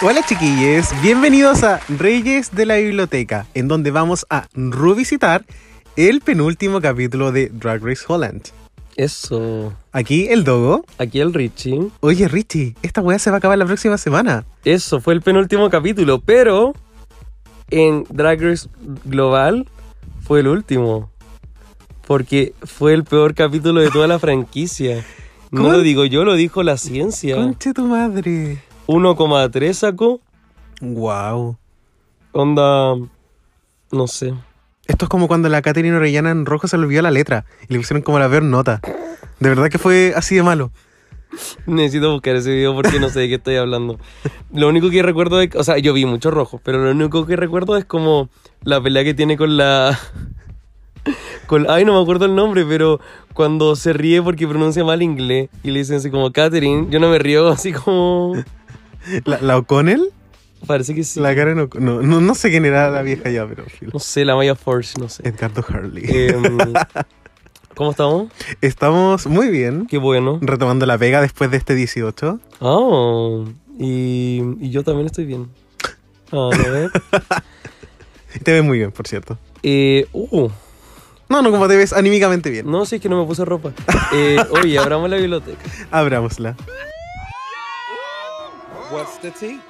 Hola chiquillos, bienvenidos a Reyes de la Biblioteca, en donde vamos a revisitar el penúltimo capítulo de Drag Race Holland. Eso. Aquí el Dogo. Aquí el Richie. Oye Richie, esta weá se va a acabar la próxima semana. Eso fue el penúltimo capítulo, pero en Drag Race Global fue el último. Porque fue el peor capítulo de toda la franquicia. No lo digo yo, lo dijo la ciencia. Conche tu madre. 1,3 sacó. Wow. Onda. No sé. Esto es como cuando la Caterina Orellana en rojo se le olvidó la letra y le pusieron como la peor nota. De verdad que fue así de malo. Necesito buscar ese video porque no sé de qué estoy hablando. Lo único que recuerdo es. O sea, yo vi mucho rojo, pero lo único que recuerdo es como la pelea que tiene con la. Con, ay, no me acuerdo el nombre, pero cuando se ríe porque pronuncia mal inglés y le dicen así como Catherine, yo no me río así como. La, la O'Connell, Parece que sí. la Karen O'Connell. No, no, no sé quién era la vieja ya, pero. No sé, la Maya Force, no sé. Edgardo Harley. Em, ¿Cómo estamos? Estamos muy bien. Qué bueno. Retomando la pega después de este 18. Oh, y, y yo también estoy bien. Ver. Te ves muy bien, por cierto. Eh, uh, No, no, como te ves anímicamente bien. no, sí, es que no me puse ropa. Eh, oye, abramos la biblioteca. Abrámosla. What's the tea?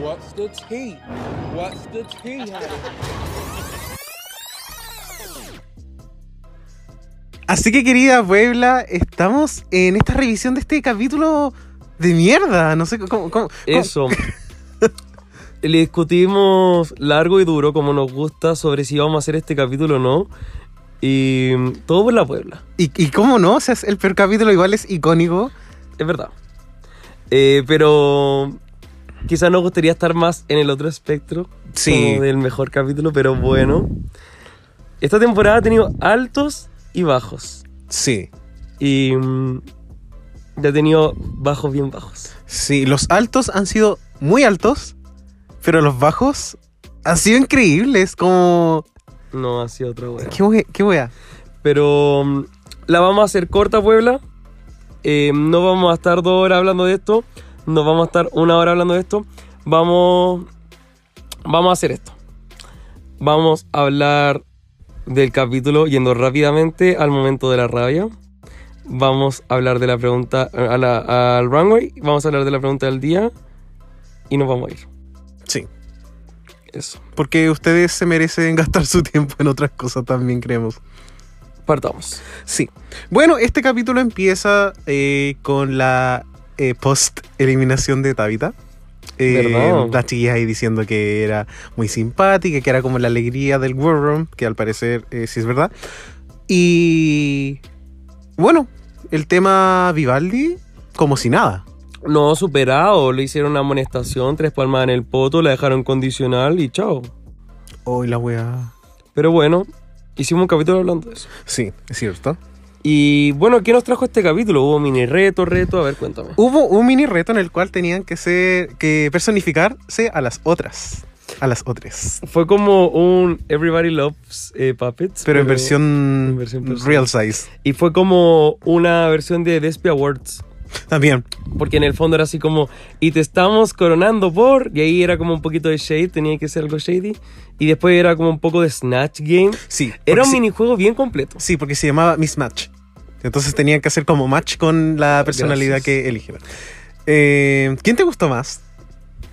What's the tea? What's the tea? Así que, querida Puebla, estamos en esta revisión de este capítulo de mierda. No sé cómo. cómo- cómo- Eso. Le discutimos largo y duro, como nos gusta, sobre si íbamos a hacer este capítulo o no. Y todo por la Puebla. Y, y cómo no, o sea, es el peor capítulo igual es icónico. Es verdad. Eh, pero quizás nos gustaría estar más en el otro espectro. Sí. como del mejor capítulo, pero bueno. Esta temporada ha tenido altos y bajos. Sí. Y mm, ya ha tenido bajos bien bajos. Sí, los altos han sido muy altos, pero los bajos han sido increíbles. Como. No ha sido otra wea. ¿Qué wea? ¿Qué wea? Pero mm, la vamos a hacer corta, Puebla. Eh, no vamos a estar dos horas hablando de esto. No vamos a estar una hora hablando de esto. Vamos. Vamos a hacer esto. Vamos a hablar del capítulo yendo rápidamente al momento de la rabia. Vamos a hablar de la pregunta a la- al runway. Vamos a hablar de la pregunta del día. Y nos vamos a ir. Sí. Eso. Porque ustedes se merecen gastar su tiempo en otras cosas también, creemos. Partamos. Sí. Bueno, este capítulo empieza eh, con la eh, post-eliminación de Tabitha. Eh, las chiquillas ahí diciendo que era muy simpática, que era como la alegría del War Room, que al parecer eh, sí es verdad. Y bueno, el tema Vivaldi, como si nada. No, superado. Le hicieron una amonestación, tres palmas en el poto, la dejaron condicional y chao. Hoy la wea. Pero bueno, hicimos un capítulo hablando de eso. Sí, es cierto. Y bueno, ¿qué nos trajo este capítulo? Hubo mini reto, reto, a ver, cuéntame. Hubo un mini reto en el cual tenían que ser, que personificarse a las otras. A las otras. Fue como un Everybody Loves eh, Puppets. Pero en versión, en versión real size. Y fue como una versión de Despia Awards. También. Porque en el fondo era así como, y te estamos coronando por, y ahí era como un poquito de shade, tenía que ser algo shady. Y después era como un poco de Snatch Game. Sí. Era un minijuego bien completo. Sí, porque se llamaba Mismatch. Entonces tenían que hacer como match con la personalidad Gracias. que eligieron. Eh, ¿Quién te gustó más?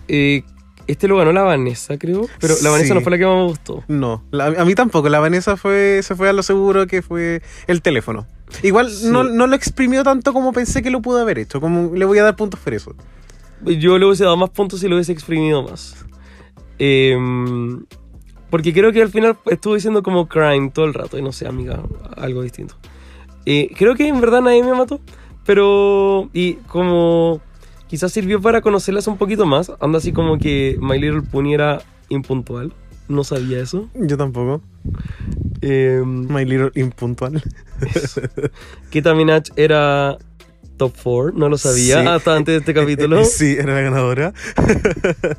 Eh, este lo ganó la Vanessa, creo. Pero la Vanessa Sí. no fue la que más me gustó. No, la- a mí tampoco. La Vanessa fue, se fue a lo seguro que fue el teléfono. Igual Sí. no, no lo exprimió tanto como pensé que lo pudo haber hecho. Como le voy a dar puntos por eso. Yo le hubiese dado más puntos si lo hubiese exprimido más. Eh, porque creo que al final estuvo diciendo como crime todo el rato. Y no sé, amiga, algo distinto. Eh, creo que en verdad nadie me mató. Pero. Y como. Quizás sirvió para conocerlas un poquito más. Anda así como que My Little Pony era impuntual. No sabía eso. Yo tampoco. Eh, My Little Impuntual. Kita Minaj era top 4, no lo sabía Sí. hasta antes de este capítulo. Sí, era la ganadora.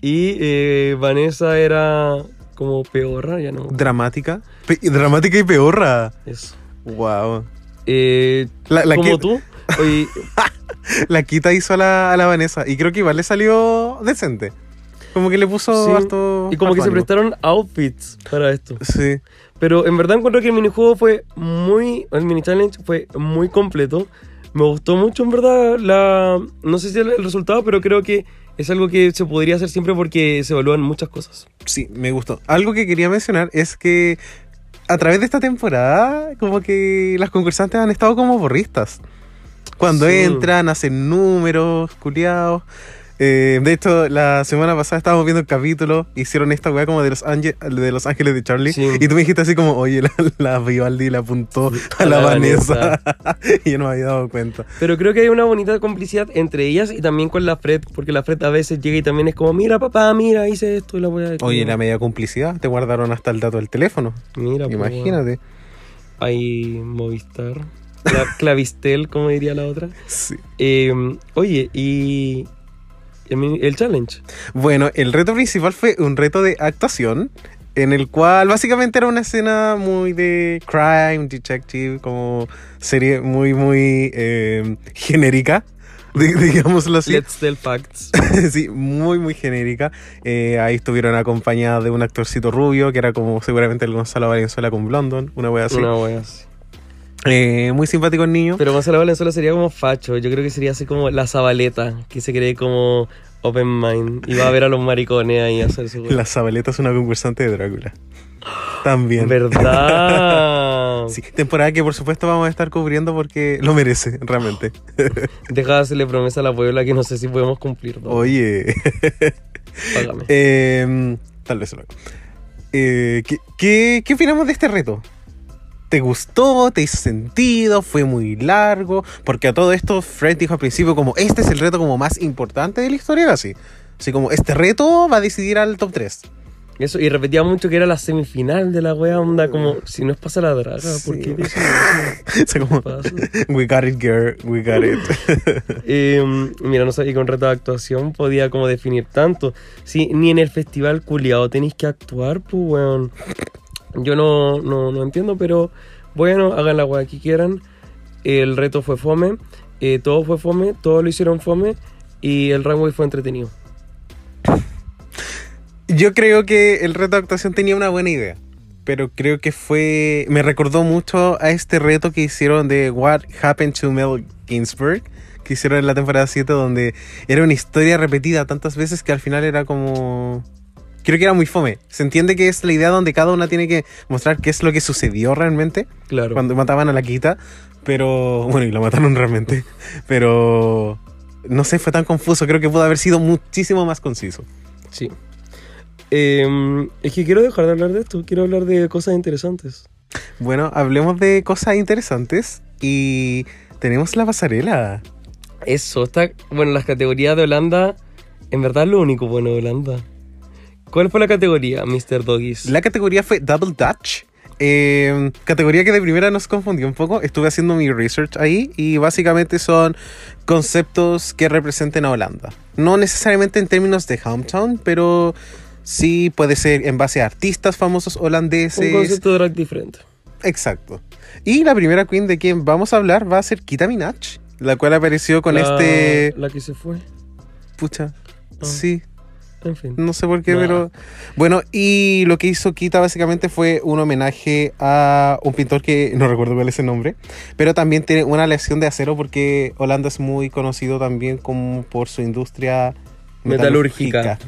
Y eh, Vanessa era como peorra, ya no. Dramática. Pe- dramática y peorra. Eso. Wow. Eh, La, la, como tú. Oye, la quita hizo a la, a la Vanessa. Y creo que igual le salió decente. Como que le puso Sí. harto. y como que harto se ánimo. prestaron outfits para esto. Sí. Pero en verdad encuentro que el minijuego fue muy. El mini challenge fue muy completo. Me gustó mucho, en verdad. La, no sé si el, el resultado, pero creo que es algo que se podría hacer siempre porque se evalúan muchas cosas. Sí, me gustó. Algo que quería mencionar es que a través de esta temporada, como que las concursantes han estado como borristas. Cuando Sí. entran, hacen números, culiados. Eh, de hecho, la semana pasada estábamos viendo el capítulo, hicieron esta weá como de los, Ángel- de los Ángeles de Charlie. Sí. Y tú me dijiste así como, oye, la, la Vivaldi le apuntó a, la, la Vanessa. y yo no me había dado cuenta. Pero creo que hay una bonita complicidad entre ellas y también con la Fred, porque la Fred a veces llega y también es como, mira papá, mira, hice esto y la voy a... Oye, la media complicidad, te guardaron hasta el dato del teléfono. Mira, pues, Imagínate. Hay Movistar, Cla- Clavistel, como diría la otra. Sí. Eh, oye, y el, challenge. Bueno, el reto principal fue un reto de actuación en el cual básicamente era una escena muy de crime, detective, como serie muy, muy eh, genérica, di- digámoslo así. Let's tell facts. sí, muy, muy genérica. Eh, ahí estuvieron acompañadas de un actorcito rubio, que era como seguramente el Gonzalo Valenzuela con Blondon, una wea así. Una wea así. Eh, muy simpático el niño. Pero Gonzalo Valenzuela sería como facho. Yo creo que sería así como la Zabaleta, que se cree como open mind. Y va a ver a los maricones ahí a hacer su. La Zabaleta es una concursante de Drácula. También. ¿Verdad? Sí, temporada que por supuesto vamos a estar cubriendo porque lo merece, realmente. Deja de hacerle promesa a la Puebla que no sé si podemos cumplir. ¿no? Oye, Págame. em, tal vez luego. Eh, ¿qué, qué, qué opinamos de este reto? ¿Te gustó? ¿Te hizo sentido? ¿Fue muy largo? Porque a todo esto Fred dijo al principio como este es el reto como más importante de la historia, así. Así como este reto va a decidir al top 3. Eso, y repetía mucho que era la semifinal de la wea, onda como, si nos pasa la draga, ¿por Sí. qué eso? Como, ¿Qué pasa? we got it, girl, we got it. Eh, mira, no sabía que un reto de actuación podía como definir tanto. Sí, ni en el festival culiado tenéis que actuar, pues weón. Yo no, no, no entiendo, pero bueno, hagan la weá que quieran. El reto fue fome, eh, todo fue fome, todo lo hicieron fome y el runway fue entretenido. Yo creo que el reto de actuación tenía una buena idea. Pero creo que fue. Me recordó mucho a este reto que hicieron de What Happened to Mel Ginsburg. Que hicieron en la temporada 7, donde era una historia repetida tantas veces que al final era como. Creo que era muy fome. Se entiende que es la idea donde cada una tiene que mostrar qué es lo que sucedió realmente Claro. cuando mataban a la Quita. Pero. Bueno, y la mataron realmente. Pero. No sé, fue tan confuso. Creo que pudo haber sido muchísimo más conciso. Sí. Eh, es que quiero dejar de hablar de esto, quiero hablar de cosas interesantes. Bueno, hablemos de cosas interesantes y tenemos la pasarela. Eso, está. Bueno, las categorías de Holanda, en verdad es lo único bueno de Holanda. ¿Cuál fue la categoría, Mr. Doggies? La categoría fue Double Dutch. eh, categoría que de primera nos confundió un poco. Estuve haciendo mi research ahí y básicamente son conceptos que representen a Holanda. No necesariamente en términos de hometown, pero sí puede ser en base a artistas famosos Un holandeses. concepto de drag diferente. Exacto. Y la primera queen de quien vamos a hablar va a ser Kita Minaj, la cual apareció con La- este... La que se fue. Pucha. Ah. Sí, En fin. No sé por qué, pero. Bueno, y lo que hizo Kita básicamente fue un homenaje a un pintor que no recuerdo cuál es el nombre, pero también tiene una lección de acero porque Holanda es muy conocido también como por su industria Metalúrgica.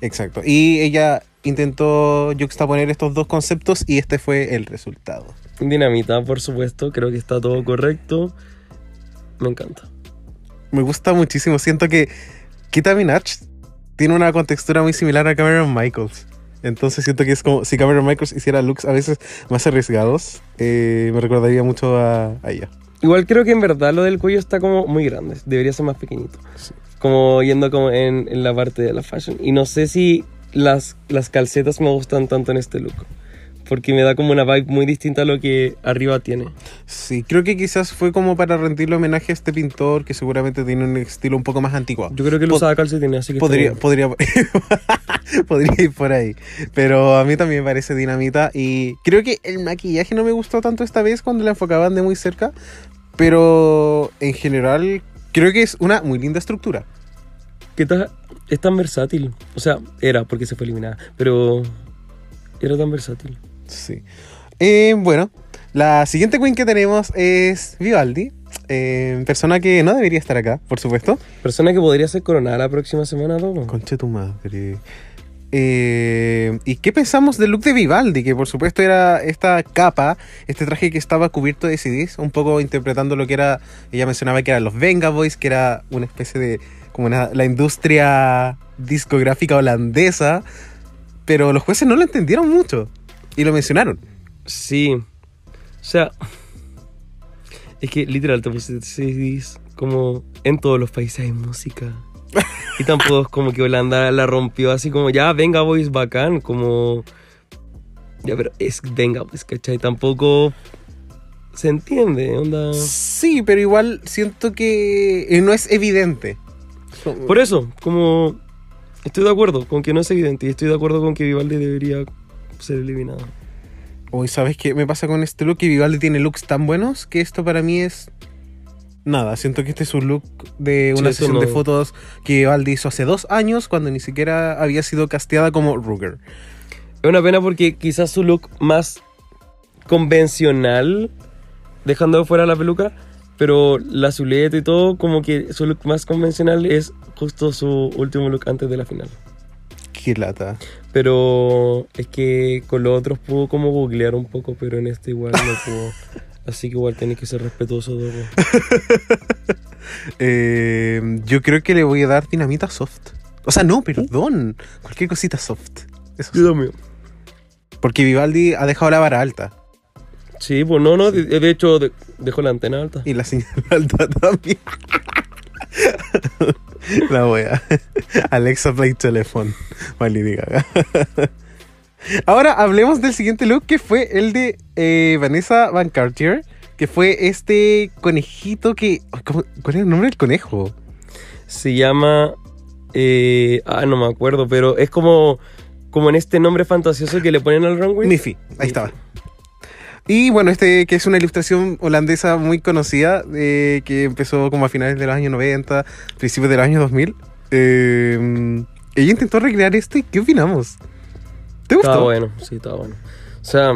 Exacto. Y ella intentó juxtaponer estos dos conceptos y este fue el resultado. Dinamita, por supuesto. Creo que está todo correcto. Me encanta. Me gusta muchísimo. Siento que Kita Minaj tiene una contextura muy similar a Cameron Michaels. Entonces siento que es como si Cameron Michaels hiciera looks a veces más arriesgados. eh, me recordaría mucho a, a ella. Igual creo que en verdad lo del cuello está como muy grande. Debería ser más pequeñito. Como yendo como en, en la parte de la fashion. Y no sé si las, las calcetas me gustan tanto en este look. Porque me da como una vibe muy distinta a lo que arriba tiene. Sí, creo que quizás fue como para rendirle homenaje a este pintor que seguramente tiene un estilo un poco más antiguo. Yo creo que lo usaba calcetines, así que Podría, podría, podría ir por ahí. Pero a mí también me parece dinamita. Y creo que el maquillaje no me gustó tanto esta vez cuando la enfocaban de muy cerca. Pero en general creo que es una muy linda estructura. que ta- es tan versátil. O sea, era porque se fue eliminada, pero era tan versátil. Sí. Eh, bueno, la siguiente queen que tenemos es Vivaldi. eh, persona que no debería estar acá, por supuesto. Persona que podría ser coronada la próxima semana, ¿no? Conche tu madre. Eh, ¿Y qué pensamos del look de Vivaldi? Que por supuesto era esta capa, este traje que estaba cubierto de CDs, un poco interpretando lo que era, ella mencionaba que eran los Venga Boys, que era una especie de, como una- la industria discográfica holandesa, pero los jueces no lo entendieron mucho y lo mencionaron. Sí. O sea, es que literal te pusiste CDs como en todos los países hay música. Y tampoco es como que Holanda la rompió así como ya, venga boys, bacán, como... Ya, pero es venga boys, ¿cachai? Tampoco se entiende, onda... Sí, pero igual siento que eh, no es evidente. Por eso, como... Estoy de acuerdo con que no es evidente y estoy de acuerdo con que Vivaldi debería ser eliminado. Hoy, ¿sabes qué me pasa con este look? Que Vivaldi tiene looks tan buenos que esto para mí es. Nada, siento que este es un look de una sesión no- de fotos que Vivaldi hizo hace dos años cuando ni siquiera había sido casteada como Ruger. Es una pena porque quizás su look más convencional, dejando de fuera la peluca, pero la azuleta y todo, como que su look más convencional es justo su último look antes de la final. Qué lata. Pero es que con los otros pudo como googlear un poco, pero en este igual no pudo. Así que igual tenés que ser respetuoso vos. Eh, yo creo que le voy a dar dinamita soft. O sea, no, perdón. Cualquier cosita soft. Eso sí. Dios mío. Porque Vivaldi ha dejado la vara alta. Sí, pues no, no, de, de hecho de- dejó la antena alta. Y la señal alta también. La wea. Alexa Play Telephone. Lady Gaga. Ahora hablemos del siguiente look que fue el de eh, Vanessa Van Cartier. Que fue este conejito que. ¿cómo- ¿Cuál es el nombre del conejo? Se llama. eh, ah, no me acuerdo, pero es como. Como en este nombre fantasioso que le ponen al runway. Miffy. Ahí estaba. Y bueno, este que es una ilustración holandesa muy conocida, eh, que empezó como a finales de los años 90, principios de los años 2000. Eh, ella intentó recrear esto y ¿qué opinamos? ¿Te gustó? Estaba bueno, sí, estaba bueno. O sea,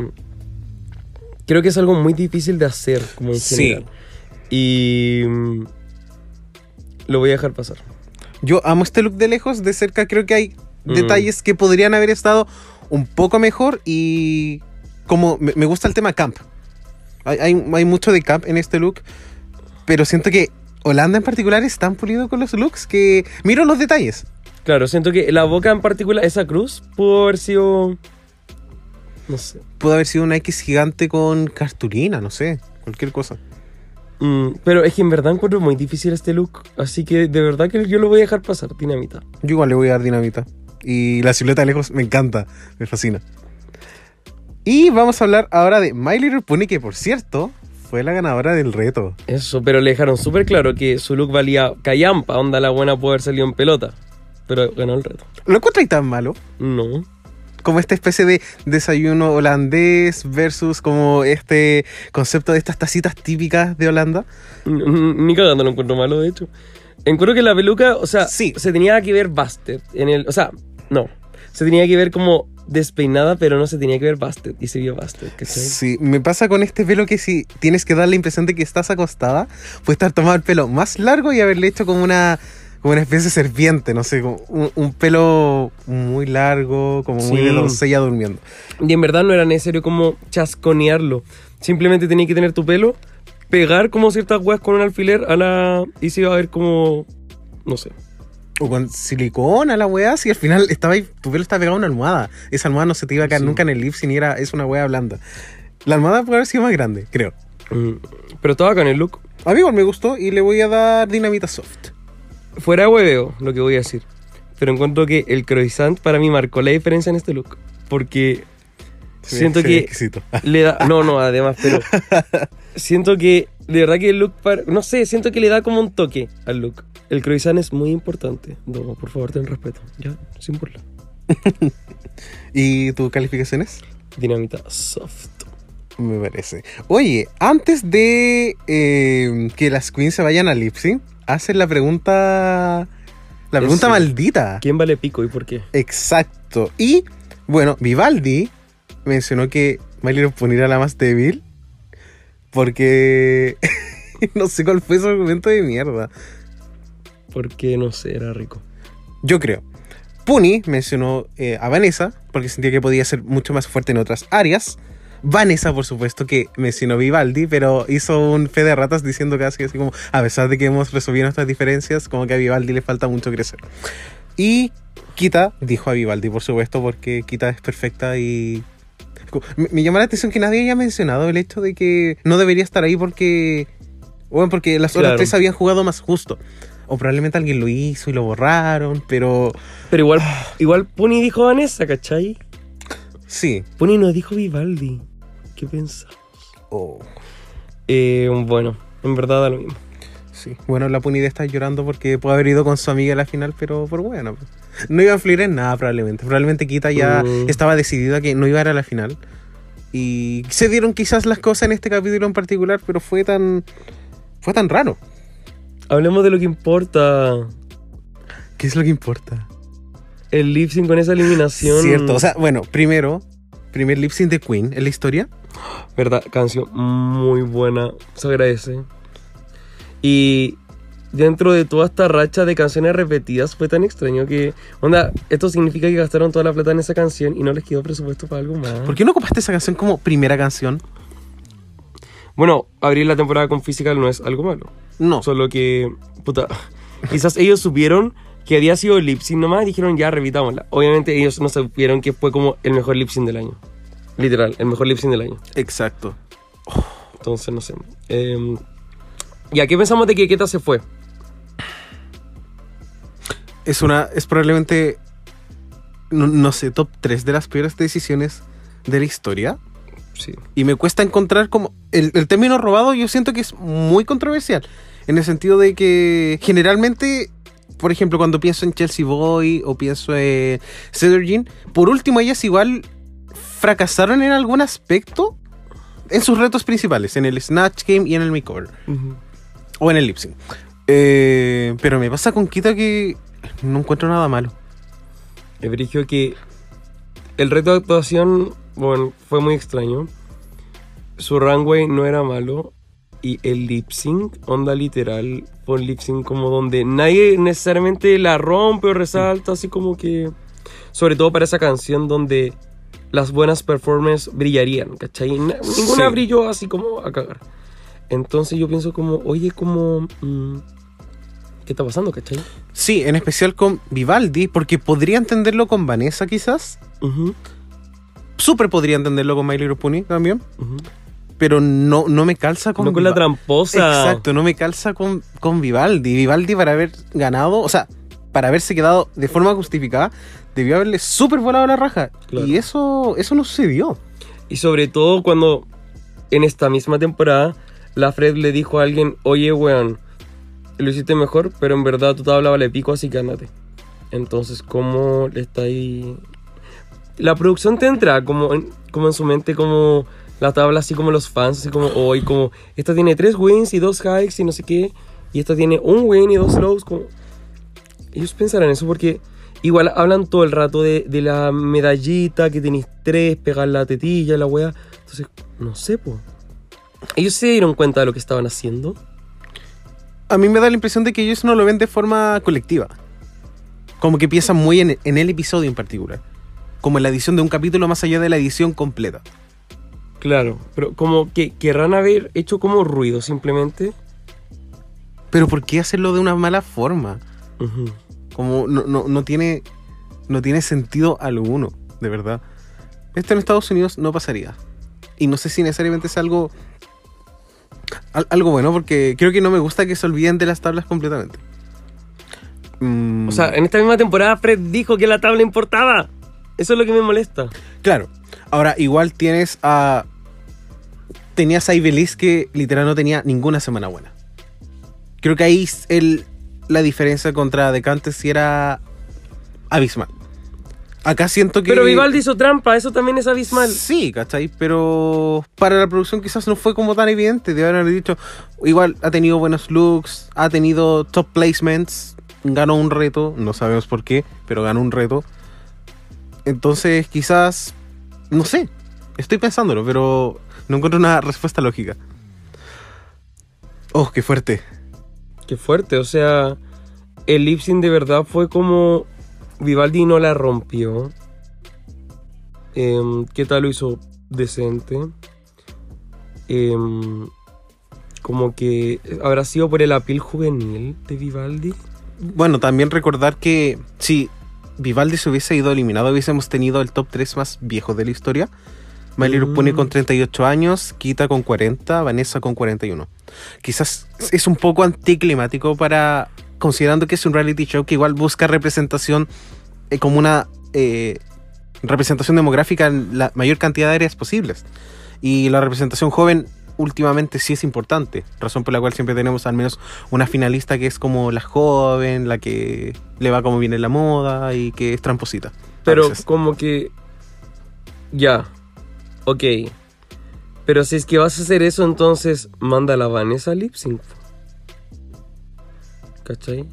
creo que es algo muy difícil de hacer, como en Sí. general. Y. mm, Lo voy a dejar pasar. Yo amo este look de lejos, de cerca creo que hay Mm. detalles que podrían haber estado un poco mejor y como me, me gusta el tema camp. Hay, hay, hay mucho de camp en este look, pero siento que Holanda en particular es tan pulido con los looks que miro los detalles. Claro, siento que la boca en particular, esa cruz, pudo haber sido. No sé. Pudo haber sido una X gigante con cartulina, no sé, cualquier cosa. Mm, pero es que en verdad encuentro muy difícil este look. Así que de verdad que yo lo voy a dejar pasar, dinamita. Yo igual le voy a dar dinamita. Y la silueta de lejos me encanta, me fascina. Y vamos a hablar ahora de My Little Pony, que por cierto fue la ganadora del reto. Eso, pero le dejaron súper claro que su look valía callampa, onda la buena puede haber salido en pelota. Pero ganó el reto. ¿Lo encontráis tan malo? No. Como esta especie de desayuno holandés versus como este concepto de estas tacitas típicas de Holanda. Ni cagando lo encuentro malo, de hecho. Encuentro que la peluca, o sea, Sí. se tenía que ver busted. En el, o sea, no. Se tenía que ver como despeinada, pero no se tenía que ver busted. Y se vio busted, ¿cachai? Sí, me pasa con este pelo que si tienes que dar la impresión de que estás acostada, puede estar tomado el pelo más largo y haberle hecho como una, como una especie de serpiente, no sé, como un, un pelo muy largo, como muy Sí. de doncella durmiendo. Y en verdad no era necesario como chasconearlo. Simplemente tenía que tener tu pelo, pegar como ciertas weas con un alfiler a la. y se iba a ver como. no sé. O con silicona la weá, si al final estaba ahí, tu pelo estaba pegado a una almohada. Esa almohada no se te iba a caer Sí. nunca en el lip ni era, es una weá blanda. La almohada puede haber sido más grande, creo. Mm, Pero estaba en el look. A mí igual me gustó y le voy a dar dinamita soft. Fuera de hueveo, lo que voy a decir. Pero encuentro que el croissant para mí marcó la diferencia en este look. Porque Siento Se que le da. No, no, además, pero. siento que. De verdad que el look. No sé, siento que le da como un toque al look. El croissant es muy importante. Domo, por favor, ten respeto. Ya, sin burla. ¿Y tus calificaciones? Dinamita soft. Me parece. Oye, antes de eh, que las queens se vayan a lip sync, hacen la pregunta. La pregunta maldita. ¿Quién vale pico y por qué? Exacto. Y, bueno, Vivaldi mencionó que Miley Pony era la más débil. Porque. no sé cuál fue su argumento de mierda. Porque no sé, era rico. Yo creo. Puni mencionó eh, a Vanessa porque sentía que podía ser mucho más fuerte en otras áreas. Vanessa, por supuesto, que mencionó Vivaldi, pero hizo un fe de ratas diciendo casi así como, a pesar de que hemos resolvido nuestras diferencias, como que a Vivaldi le falta mucho crecer. Y Kita dijo a Vivaldi, por supuesto, porque Kita es perfecta y... Me, me llama la atención que nadie haya mencionado el hecho de que no debería estar ahí porque... Bueno, porque las otras Claro. tres habían jugado más justo. O probablemente alguien lo hizo y lo borraron, pero Pero igual, igual Puni dijo Vanessa, ¿cachai? sí. Puni no dijo Vivaldi. ¿Qué piensas? Oh, Eh, bueno, en verdad da lo mismo. sí. Bueno, la punida está llorando porque puede haber ido con su amiga a la final, pero por bueno. pues. No iba a influir en nada probablemente. Probablemente Kita ya Mm. estaba decidida que no iba a ir a la final. Y se dieron quizás las cosas en este capítulo en particular, pero fue tan... Fue tan raro. Hablemos de lo que importa. ¿Qué es lo que importa? El lip sync con esa eliminación. Cierto. O sea, bueno, primero, primer lip sync de Queen en la historia. Verdad, canción muy buena. Se agradece. Y dentro de toda esta racha de canciones repetidas fue tan extraño que. Onda, esto significa que gastaron toda la plata en esa canción y no les quedó presupuesto para algo más. ¿Por qué no ocupaste esa canción como primera canción? Bueno, abrir la temporada con Physical no es algo malo. No. Solo que. Puta. Quizás ellos supieron que había sido lip sync nomás y dijeron ya, revitámosla. Obviamente ellos no supieron que fue como el mejor lip sync del año. Literal, el mejor lip sync del año. Exacto. Entonces, no sé. Eh, ¿Y a qué pensamos de que Keta se fue? Es una es probablemente no, no sé top 3 de las peores decisiones de la historia Sí. y me cuesta encontrar como el, el término robado yo siento que es muy controversial en el sentido de que generalmente por ejemplo cuando pienso en Chelsea Boy o pienso en Cedar Jean por último ellas igual fracasaron en algún aspecto en sus retos principales en el Snatch Game y en el Makeover o en el lip sync. Eh, pero me pasa con Kita que no encuentro nada malo. Me pareció que el reto de actuación, bueno, fue muy extraño. Su runway no era malo. Y el lip sync, onda literal, fue un lip sync como donde nadie necesariamente la rompe o resalta, así como que. Sobre todo para esa canción donde las buenas performances brillarían, ¿cachai? Na- Ninguna Sí. brilló así como a cagar. Entonces yo pienso como, oye, como. mm, ¿Qué está pasando, cachai? Sí, en especial con Vivaldi, porque podría entenderlo con Vanessa quizás. Súper podría entenderlo con My Little Pony también. Pero no, no me calza con No con la tramposa. Exacto, no me calza con, con Vivaldi. Vivaldi para haber ganado, o sea, para haberse quedado de forma justificada, debió haberle súper volado la raja. Claro. Y eso, eso no sucedió. Y sobre todo cuando en esta misma temporada la Fred le dijo a alguien, oye, weón, lo hiciste mejor, pero en verdad tu tabla vale pico, así que ándate. Entonces, ¿cómo le está ahí? La producción te entra como en, como en su mente, como la tabla, así como los fans, así como hoy, como esta tiene tres wins y dos hikes y no sé qué, y esta tiene un win y dos lows, como... Ellos pensarán eso porque igual hablan todo el rato de, de la medallita, que tenéis tres, pegar la tetilla, la wea. Entonces, no sé, po. Ellos se dieron cuenta de lo que estaban haciendo. A mí me da la impresión de que ellos no lo ven de forma colectiva. Como que piensan muy en, en el episodio en particular. Como en la edición de un capítulo más allá de la edición completa. Claro, pero como que querrán haber hecho como ruido simplemente. Pero ¿por qué hacerlo de una mala forma? Como no, no, no tiene, no tiene sentido alguno, de verdad. Esto en Estados Unidos no pasaría. Y no sé si necesariamente es algo, al- algo bueno, porque creo que no me gusta que se olviden de las tablas completamente. Mm, O sea, en esta misma temporada Fred dijo que la tabla importaba. Eso es lo que me molesta. Claro. Ahora, igual tienes a. Tenías a Ibelis que literal no tenía ninguna semana buena. Creo que ahí el, la diferencia contra Decantes si era abismal. Acá siento que. Pero Vivaldi hizo trampa, eso también es abismal. Sí, ¿cachai? Pero para la producción quizás no fue como tan evidente. De haber dicho, igual ha tenido buenos looks, ha tenido top placements, ganó un reto, no sabemos por qué, pero ganó un reto. Entonces quizás, no sé, estoy pensándolo, pero no encuentro una respuesta lógica. Oh, qué fuerte. Qué fuerte, o sea, el lip de verdad fue como Vivaldi no la rompió. Em, ¿Qué tal lo hizo decente? Em, como que habrá sido por el apil juvenil de Vivaldi. Bueno, también recordar que si Vivaldi se hubiese ido eliminado, hubiésemos tenido el top 3 más viejo de la historia. Miley Mm. Pone con 38 años, Kita con 40, Vanessa con 41. Quizás es un poco anticlimático para, considerando que es un reality show que igual busca representación eh, como una eh, representación demográfica en la mayor cantidad de áreas posibles. Y la representación joven últimamente sí es importante, razón por la cual siempre tenemos al menos una finalista que es como la joven, la que le va como viene la moda y que es tramposita. Pero como que... Ya. Ok. Pero si es que vas a hacer eso, entonces manda a la Vanessa lip sync. ¿Cachai?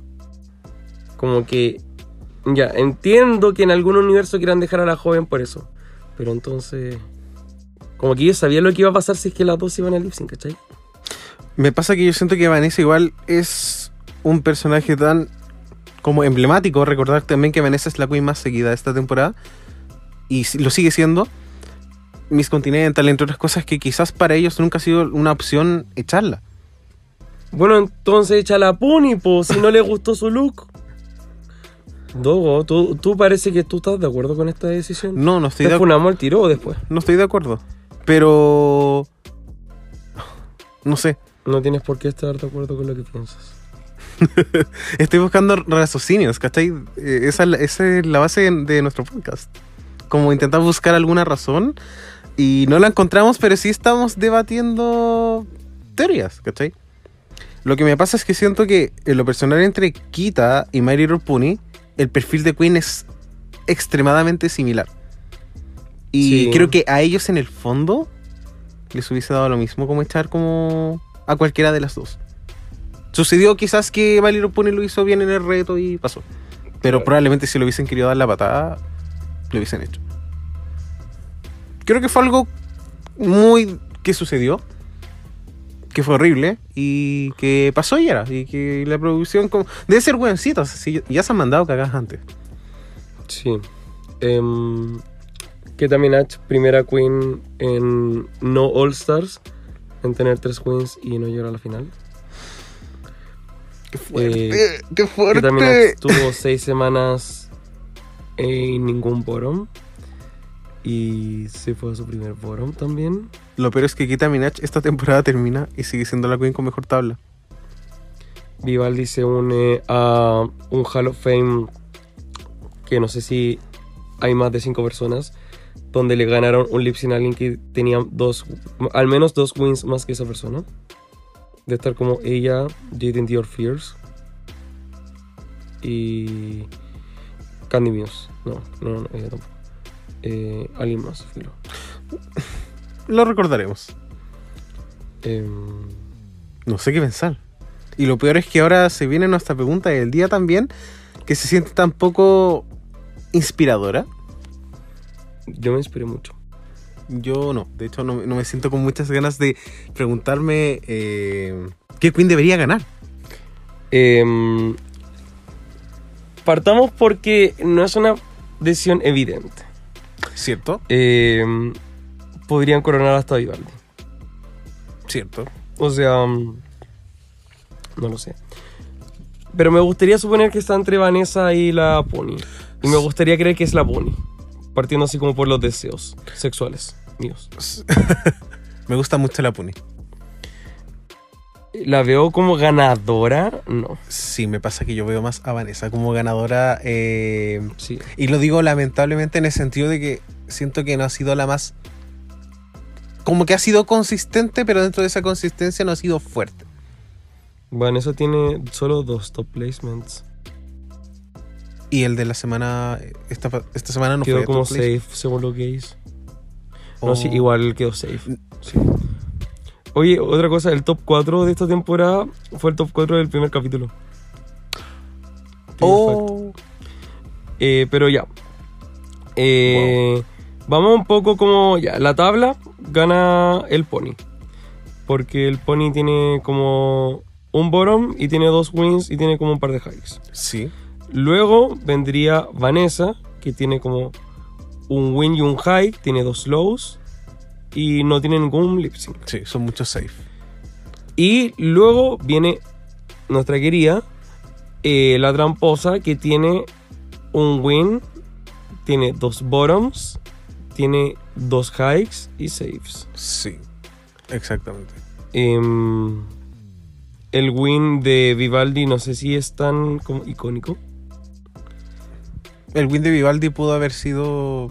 Como que... Ya, entiendo que en algún universo quieran dejar a la joven por eso. Pero entonces... Como que yo sabía lo que iba a pasar si es que las dos iban a lip sync, ¿cachai? Me pasa que yo siento que Vanessa igual es un personaje tan como emblemático. Recordar también que Vanessa es la queen más seguida de esta temporada. Y lo sigue siendo. Miss Continental, entre otras cosas que quizás para ellos nunca ha sido una opción echarla. Bueno, entonces echa la Puni, pues, si no le gustó su look. Dogo, ¿tú, tú parece que tú estás de acuerdo con esta decisión. No, no estoy, ¿Te de, funamos el tiro o después? no estoy de acuerdo. Pero... No sé. No tienes por qué estar de acuerdo con lo que piensas. Estoy buscando raciocinios, ¿cachai? Eh, Esa, es la- esa es la base de, de nuestro podcast. Como intentar buscar alguna razón y no la encontramos, pero sí estamos debatiendo teorías, ¿cachai? Lo que me pasa es que siento que en lo personal entre Kita y Mary Puni, el perfil de Queen es extremadamente similar. Y Sí. creo que a ellos en el fondo les hubiese dado lo mismo como echar como a cualquiera de las dos. Sucedió quizás que Valero Pone lo hizo bien en el reto y pasó. Pero probablemente si lo hubiesen querido dar la patada, lo hubiesen hecho. Creo que fue algo muy que sucedió, que fue horrible y que pasó y era. Y que la producción como... debe ser sea, si ya se han mandado cagadas antes. Sí. Em, que también H, primera queen en no All Stars, en tener tres queens y no llegar a la final. ¡Qué fuerte! Eh, ¡Qué Que fuerte! también estuvo seis semanas en ningún bottom. Y se fue a su primer bottom también. Lo peor es que Kita Minaj esta temporada termina y sigue siendo la queen con mejor tabla. Vivaldi se une a un Hall of Fame que no sé si hay más de cinco personas, donde le ganaron un lip sync a alguien que tenía dos, al menos dos wins más que esa persona. De estar como ella, Jaden Dior Fierce y Candy Muse. No, no, no, ella tampoco. Eh, alguien más, filo. Lo recordaremos. Em, No sé qué pensar. Y lo peor es que ahora se viene nuestra pregunta del día también, que se siente tan poco inspiradora. yo me inspiré mucho. Yo no, de hecho no, no me siento con muchas ganas de preguntarme eh, qué Queen debería ganar. Em, partamos porque no es una decisión evidente. ¿Cierto? Em, podrían coronar hasta Vivaldi. Cierto. O sea, mm, no lo sé. Pero me gustaría suponer que está entre Vanessa y la Pony. Y me gustaría creer que es la Pony. Partiendo así como por los deseos sexuales míos. Me gusta mucho la Puni. La veo como ganadora, no. Sí, me pasa que yo veo más a Vanessa como ganadora. eh, Sí. y lo digo lamentablemente en el sentido de que siento que no ha sido la más. Como que ha sido consistente, pero dentro de esa consistencia no ha sido fuerte. Vanessa tiene solo dos top placements. Y el de la semana. Esta, esta semana no quedó fue como top safe, según lo que hice. No, Oh. sí, igual quedó safe. Sí. Oye, otra cosa, el top 4 de esta temporada fue el top 4 del primer capítulo. Oh. Eh, pero ya. Eh, Vamos un poco como ya. La tabla gana el pony. Porque el pony tiene como un bottom y tiene dos wins y tiene como un par de hikes. Sí. Luego vendría Vanessa, que tiene como un win y un hike, tiene dos lows y no tiene ningún lip sync. Sí, son muchos safe. Y luego viene nuestra querida, eh, la tramposa, que tiene un win, tiene dos bottoms, tiene dos hikes y saves. Sí. Exactamente. Em, el win de Vivaldi no sé si es tan como icónico. El win de Vivaldi pudo haber sido.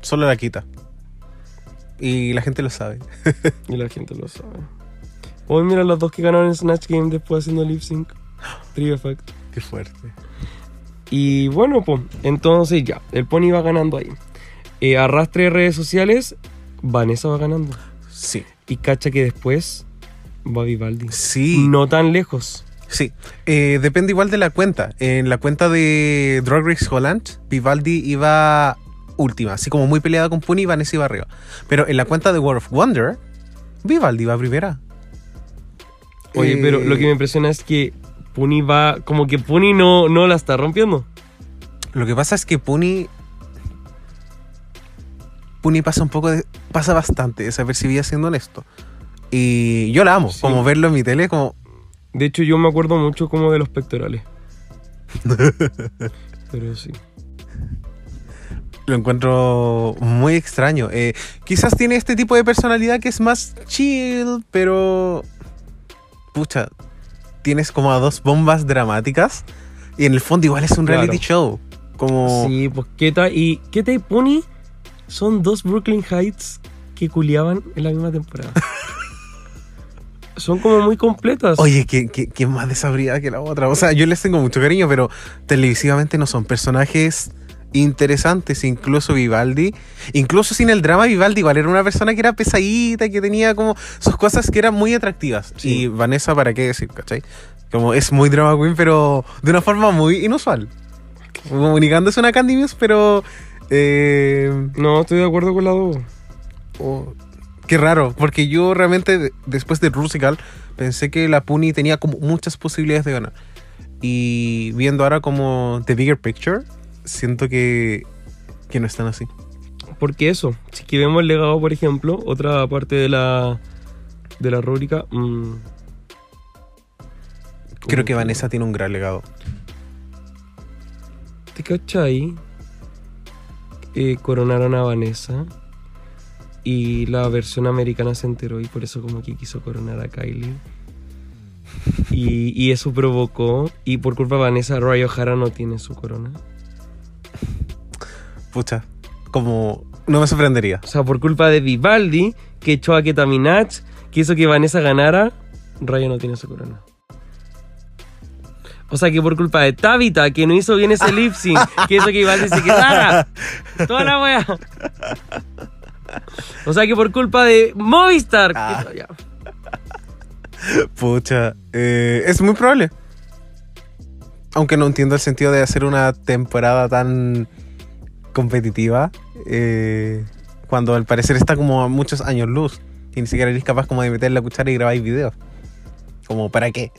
Solo la quita. Y la gente lo sabe. Y la gente lo sabe. Hoy mira los dos que ganaron en Snatch Game después haciendo lip sync. Trivia fact. Qué fuerte. Y bueno, pues, entonces ya, el pony va ganando ahí. Eh, arrastre de redes sociales, Vanessa va ganando. Sí. Y cacha que después va Vivaldi. Sí. No tan lejos. Sí, eh, depende igual de la cuenta. En la cuenta de Drag Race Holland, Vivaldi iba última, así como muy peleada con Puni, Vanessa iba arriba. Pero en la cuenta de World of Wonder, Vivaldi iba primera. Oye, Eh, pero lo que me impresiona es que Puni va, como que Puni no, no la está rompiendo. Lo que pasa es que Puni. Puni pasa un poco de. pasa bastante desapercibida siendo honesto. Y yo la amo, Sí. como verlo en mi tele, como. De hecho, yo me acuerdo mucho como de los pectorales. pero sí. Lo encuentro muy extraño. Eh, quizás tiene este tipo de personalidad que es más chill, pero. Pucha, tienes como a dos bombas dramáticas. Y en el fondo igual es un Claro. reality show. Como. Sí, pues Keta y Keta y Puni son dos Brooklyn Heights que culiaban en la misma temporada. son como muy completas. Oye, ¿qué, qué, qué más desabrida que la otra? O sea, yo les tengo mucho cariño, pero televisivamente no son personajes interesantes. Incluso Vivaldi, incluso sin el drama, Vivaldi igual era una persona que era pesadita, que tenía como sus cosas que eran muy atractivas. Sí. Y Vanessa, ¿para qué decir, cachai? Como es muy drama queen, pero de una forma muy inusual. Comunicándose una Candy Muse, pero. eh, No, estoy de acuerdo con la dos. Oh, qué raro, porque yo realmente de- después de Rusical pensé que la Puni tenía como muchas posibilidades de ganar. Y viendo ahora como The Bigger Picture, siento que, que no están así. Porque eso, si que vemos el legado, por ejemplo, otra parte de la de la rúbrica. mm, Creo que Vanessa tiene un gran legado. ¿Te cachai? Eh, coronaron a Vanessa y la versión americana se enteró y por eso como que quiso coronar a Kylie. Y, y eso provocó, y por culpa de Vanessa, Roy O'Hara no tiene su corona. Pucha, como no me sorprendería. O sea, por culpa de Vivaldi, que echó a Keta Minaj, que hizo que Vanessa ganara, Raya no tiene su corona. O sea que por culpa de Tabitha, que no hizo bien ese lip sync, que hizo que Vivaldi se quedara. Toda la wea. O sea que por culpa de Movistar. Ah. Pucha, eh, es muy probable. Aunque no entiendo el sentido de hacer una temporada tan competitiva. eh, cuando al parecer está como a muchos años luz. Y ni siquiera eres capaz como de meter la cuchara y grabar videos. Como, ¿para qué?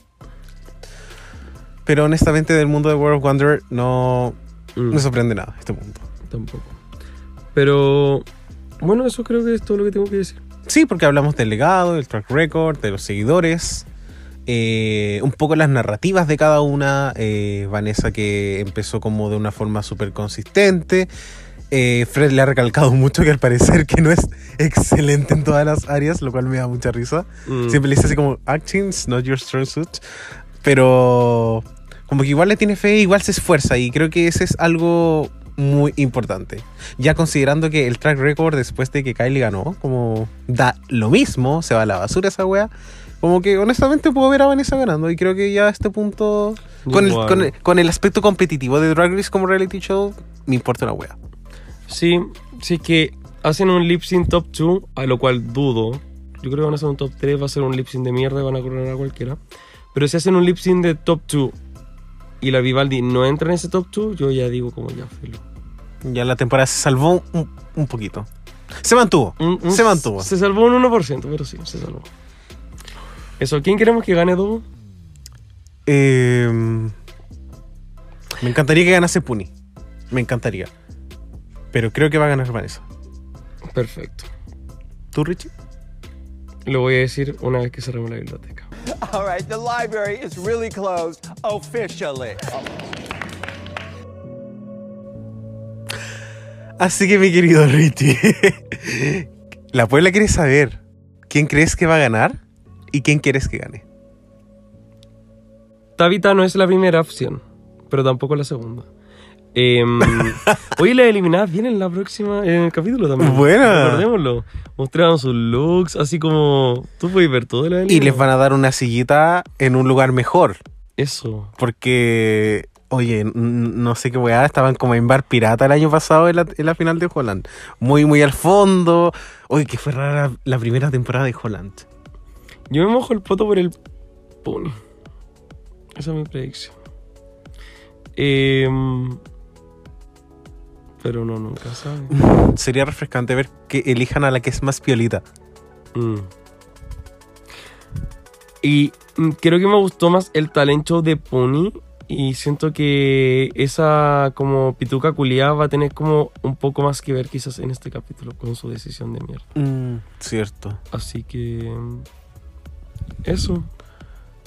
Pero honestamente del mundo de World of Wonder no Mm, me sorprende nada este mundo. tampoco. Pero bueno, eso creo que es todo lo que tengo que decir. Sí, porque hablamos del legado, del track record, de los seguidores, eh, un poco las narrativas de cada una. eh, Vanessa que empezó como de una forma súper consistente. Eh, Fred le ha recalcado mucho que al parecer que no es excelente en todas las áreas, lo cual me da mucha risa. Mm. Siempre le dice así como, acting's not your strong suit. Pero como que igual le tiene fe, igual se esfuerza y creo que ese es algo muy importante. Ya considerando que el track record después de que Kylie ganó, como da lo mismo, se va a la basura esa wea. Como que honestamente puedo ver a Vanessa ganando y creo que ya a este punto, con el, con, el, con el aspecto competitivo de Drag Race como reality show, me importa una wea. Sí, sí que hacen un lip sync top 2, a lo cual dudo. Yo creo que van a hacer un top 3, va a ser un lip sync de mierda y van a coronar a cualquiera. Pero si hacen un lip sync de top 2 y la Vivaldi no entra en ese top 2, yo ya digo como ya, filo. Ya la temporada se salvó un, un poquito. Se mantuvo. Un- un- se mantuvo. Se salvó un 1%, pero sí, se salvó. Eso, ¿quién queremos que gane todo? Eh, me encantaría que ganase Puni. Me encantaría. Pero creo que va a ganar Vanessa. Perfecto. ¿Tú, Richie? Lo voy a decir una vez que cerremos la biblioteca. All right, the library is really closed officially. Así que, mi querido Richie, la Puebla quiere saber quién crees que va a ganar y quién quieres que gane. Tabitha no es la primera opción, pero tampoco la segunda. Em, hoy las eliminadas vienen la próxima, en el capítulo también. Buena. Recordémoslo. Mostraron sus looks, así como. Tú puedes ver todo de la Y les van a dar una sillita en un lugar mejor. Eso. Porque, oye, no sé qué weá, estaban como en Bar Pirata el año pasado en la, en la final de Holland. Muy, muy al fondo. Oye, que fue rara la, la primera temporada de Holland. Yo me mojo el poto por el pony. Esa es mi predicción. Em, pero no, nunca sabe. Sería refrescante ver que elijan a la que es más piolita. Mm. Y mm, creo que me gustó más el talento de Pony. Y siento que esa como pituca culiada va a tener como un poco más que ver quizás en este capítulo con su decisión de mierda. Mm, cierto. Así que... Eso.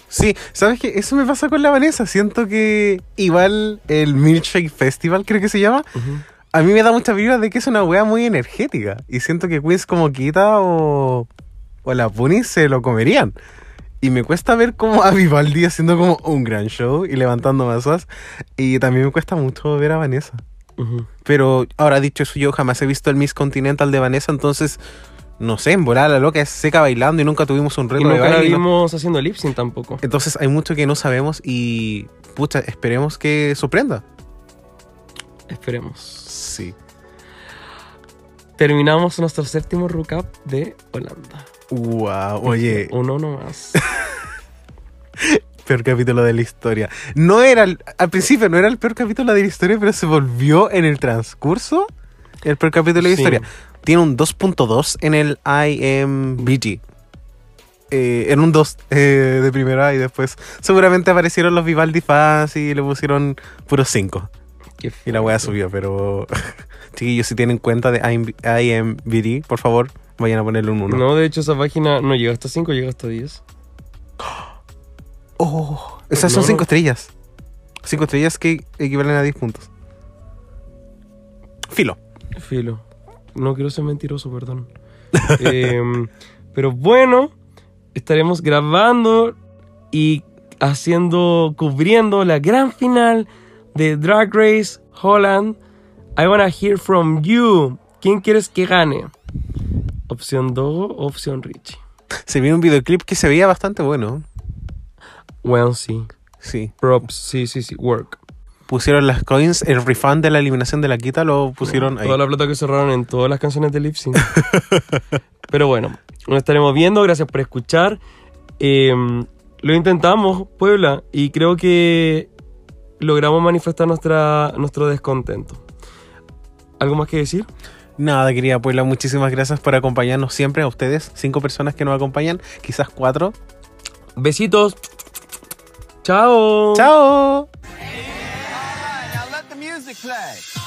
Sí, ¿sabes qué? Eso me pasa con la Vanessa. Siento que igual el Milkshake Festival, creo que se llama, a mí me da mucha vibra de que es una wea muy energética. Y siento que Queens como Kita o, o la Puni se lo comerían. Y me cuesta ver como a Vivaldi haciendo como un gran show y levantando masas. Y también me cuesta mucho ver a Vanessa. Pero ahora dicho eso, yo jamás he visto el Miss Continental de Vanessa, entonces no sé, en volar la loca es seca bailando y nunca tuvimos un Y reto de nunca la baile. y no- haciendo lip sync tampoco. Entonces hay mucho que no sabemos y pucha, esperemos que sorprenda. Esperemos. Sí. Terminamos nuestro séptimo recap de Holanda. Wow, oye, Uno nomás. peor capítulo de la historia. No era, al principio no era el peor capítulo de la historia, pero se volvió en el transcurso el peor capítulo de la Sí. historia. Tiene un 2.2 en el IMBG. Eh, en un 2 eh, de primera y después seguramente aparecieron los Vivaldi fans y le pusieron puros 5. Qué Y la wea subió, pero chiquillos, si tienen cuenta de IM- IMBD, por favor, vayan a ponerle un 1. No, de hecho esa página no llega hasta 5, llega hasta 10. Oh, esas No, son no. 5 estrellas. 5 estrellas que equivalen a 10 puntos. Filo. Filo. No quiero ser mentiroso, perdón. Em, pero bueno, estaremos grabando y haciendo, cubriendo la gran final de Drag Race Holland. I wanna hear from you. ¿Quién quieres que gane? Opción Dogo o opción Richie. Se viene un videoclip que se veía bastante bueno. Well, sí. Sí. Props, sí, sí, sí. Work. Pusieron las coins, el refund de la eliminación de la quita lo pusieron ahí. Toda la plata que cerraron en todas las canciones de Lip Sync. Pero bueno, nos estaremos viendo. Gracias por escuchar. Eh, lo intentamos, Puebla, y creo que logramos manifestar nuestra, nuestro descontento. ¿Algo más que decir? Nada, querida Puebla, muchísimas gracias por acompañarnos siempre a ustedes. Cinco personas que nos acompañan, quizás cuatro. Besitos. Chao. ¡Chao! Now let the music play.